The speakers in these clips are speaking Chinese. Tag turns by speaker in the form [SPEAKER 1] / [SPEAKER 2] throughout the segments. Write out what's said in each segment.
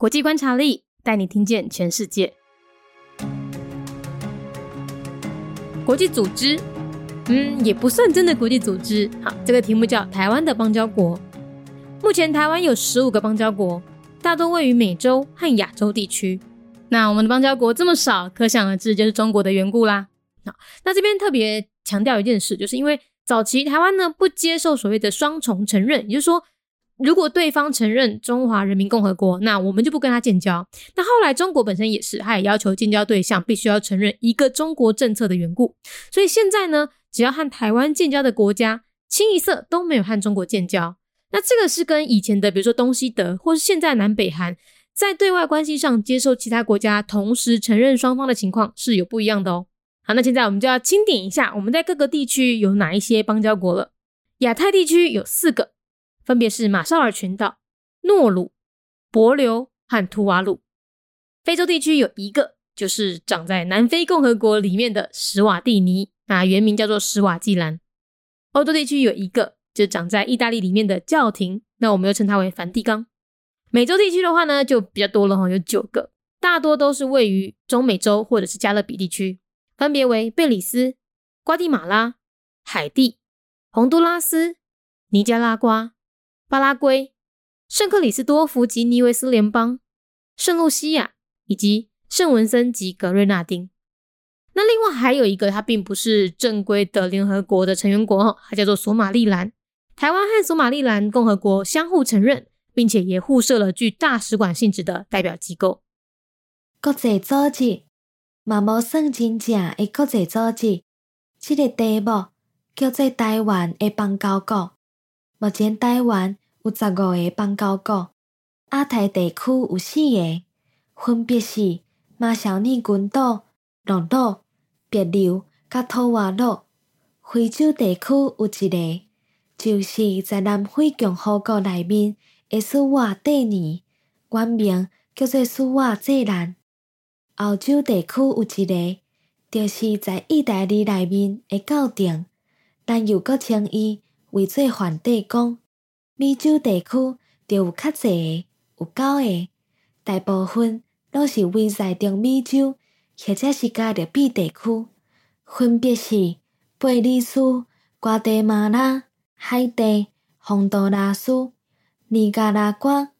[SPEAKER 1] 国际观察力带你听见全世界。国际组织，嗯，也不算真的国际组织。好，这个题目叫台湾的邦交国。目前台湾有十五个邦交国，大多位于美洲和亚洲地区。那我们的邦交国这么少，可想而知就是中国的缘故啦。好，那这边特别强调一件事，就是因为早期台湾呢不接受所谓的双重承认，也就是说。如果对方承认中华人民共和国，那我们就不跟他建交。那后来中国本身也是，他也要求建交对象必须要承认一个中国政策的缘故。所以现在呢，只要和台湾建交的国家，清一色都没有和中国建交。那这个是跟以前的，比如说东西德，或是现在南北韩，在对外关系上接受其他国家同时承认双方的情况是有不一样的哦。好，那现在我们就要清点一下，我们在各个地区有哪一些邦交国了。亚太地区有四个。分别是马绍尔群岛、诺鲁、帛琉和图瓦鲁。非洲地区有一个，就是长在南非共和国里面的史瓦蒂尼，啊，原名叫做史瓦济兰。欧洲地区有一个，就长在意大利里面的教廷，那我们又称它为梵蒂冈。美洲地区的话呢，就比较多了哈，有九个，大多都是位于中美洲或者是加勒比地区，分别为贝里斯、瓜地马拉、海地、洪都拉斯、尼加拉瓜。巴拉圭、圣克里斯多夫及尼维斯联邦、圣露西亚以及圣文森及格瑞纳丁。那另外还有一个，它并不是正规的联合国的成员国，它叫做索马利兰。台湾和索马利兰共和国相互承认，并且也互设了具大使馆性质的代表机构。
[SPEAKER 2] 国际组织嘛无算真正的国际组织，这个题目叫做台湾的邦交国。目前台湾有十五个邦交国，亚太地区有四个，分别是马绍尔群岛、诺鲁、别琉、甲土瓦鲁。非洲地区有一个，就是在南非共和国内面的苏瓦蒂尼，原名叫做苏瓦济兰。欧洲地区有一个，就是在意大利内面的教廷，但又搁称伊。为做梵蒂冈，美洲地区就有较济个，有九个，大部分拢是位在中美洲或者是加勒比地区，分别是贝里斯、瓜地马拉、海地、洪都拉斯、尼加拉瓜、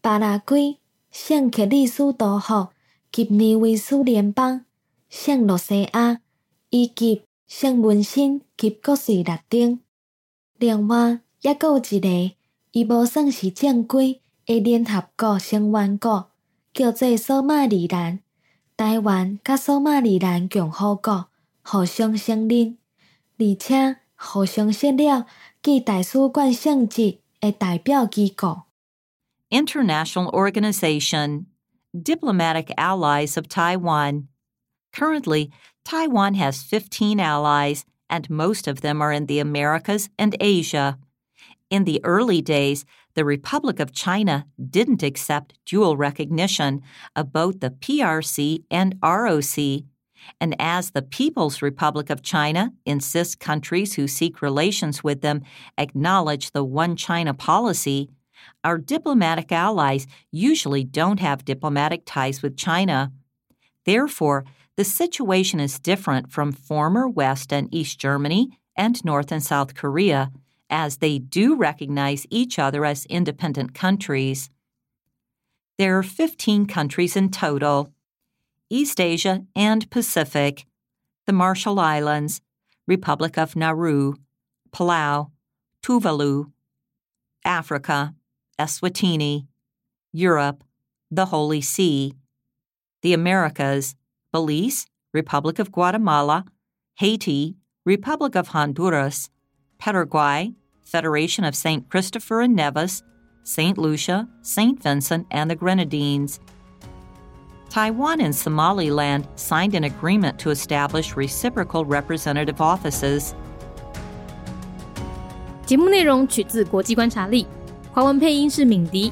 [SPEAKER 2] 巴拉圭、圣克里斯多福及尼维斯联邦、圣罗西亚以及圣文森及各斯拉丁。另外，也有一个，伊无算是正规的联合国成员国，叫做索马里兰。台湾甲索马里兰共和国互相承认，而且互相设了具大使馆性质的代表机构。
[SPEAKER 3] International Organization Diplomatic Allies of Taiwan. Currently, Taiwan has 15 allies and most of them are in the Americas and Asia. In the early days, the Republic of China didn't accept dual recognition of both the PRC and ROC. And as the People's Republic of China insists countries who seek relations with them acknowledge the One China policy, our diplomatic allies usually don't have diplomatic ties with China. Therefore, the situation is different from former West and East Germany and North and South Korea, as they do recognize each other as independent countries. There are 15 countries in total East Asia and Pacific, the Marshall Islands, Republic of Nauru, Palau, Tuvalu, Africa, Eswatini, Europe, the Holy See, the Americas, Belize, Republic of Guatemala, Haiti, Republic of Honduras, Paraguay, Federation of St. Christopher and Nevis, St. Lucia, St. Vincent, and the Grenadines. Taiwan and Somaliland signed an agreement to establish reciprocal representative offices.
[SPEAKER 1] 节目内容取自国际观察力，华文配音是敏迪。